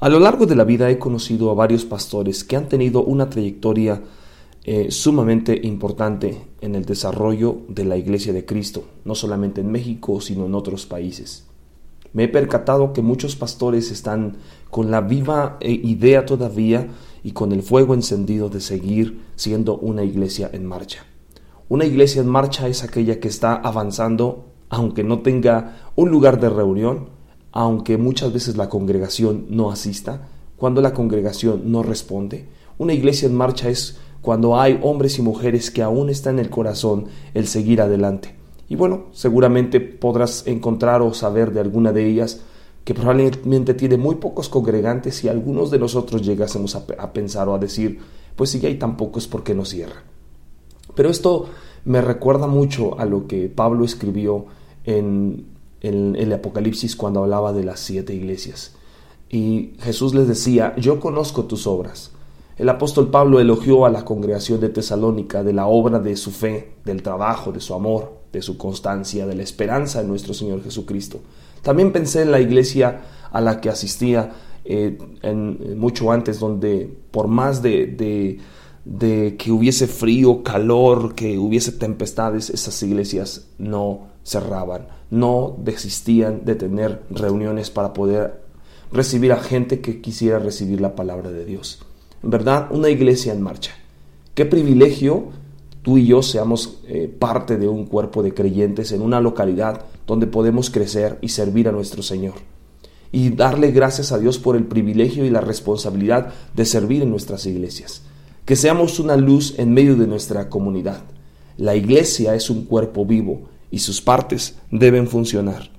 A lo largo de la vida he conocido a varios pastores que han tenido una trayectoria eh, sumamente importante en el desarrollo de la Iglesia de Cristo, no solamente en México, sino en otros países. Me he percatado que muchos pastores están con la viva eh, idea todavía y con el fuego encendido de seguir siendo una iglesia en marcha. Una iglesia en marcha es aquella que está avanzando aunque no tenga un lugar de reunión, aunque muchas veces la congregación no asista, cuando la congregación no responde. Una iglesia en marcha es cuando hay hombres y mujeres que aún está en el corazón el seguir adelante. Y bueno, seguramente podrás encontrar o saber de alguna de ellas que probablemente tiene muy pocos congregantes y algunos de nosotros llegásemos a, pensar o a decir, pues si hay tan pocos, ¿por qué no cierra? Pero esto me recuerda mucho a lo que Pablo escribió en, el Apocalipsis cuando hablaba de las siete iglesias. Y Jesús les decía, yo conozco tus obras. El apóstol Pablo elogió a la congregación de Tesalónica de la obra de su fe, del trabajo, de su amor, de su constancia, de la esperanza en nuestro Señor Jesucristo. También pensé en la iglesia a la que asistía eh, en, mucho antes, donde por más de, de que hubiese frío, calor, que hubiese tempestades, esas iglesias no cerraban, no desistían de tener reuniones para poder recibir a gente que quisiera recibir la palabra de Dios. En verdad, una iglesia en marcha. Qué privilegio tú y yo seamos eh, parte de un cuerpo de creyentes en una localidad donde podemos crecer y servir a nuestro Señor. Y darle gracias a Dios por el privilegio y la responsabilidad de servir en nuestras iglesias. Que seamos una luz en medio de nuestra comunidad. La iglesia es un cuerpo vivo y sus partes deben funcionar.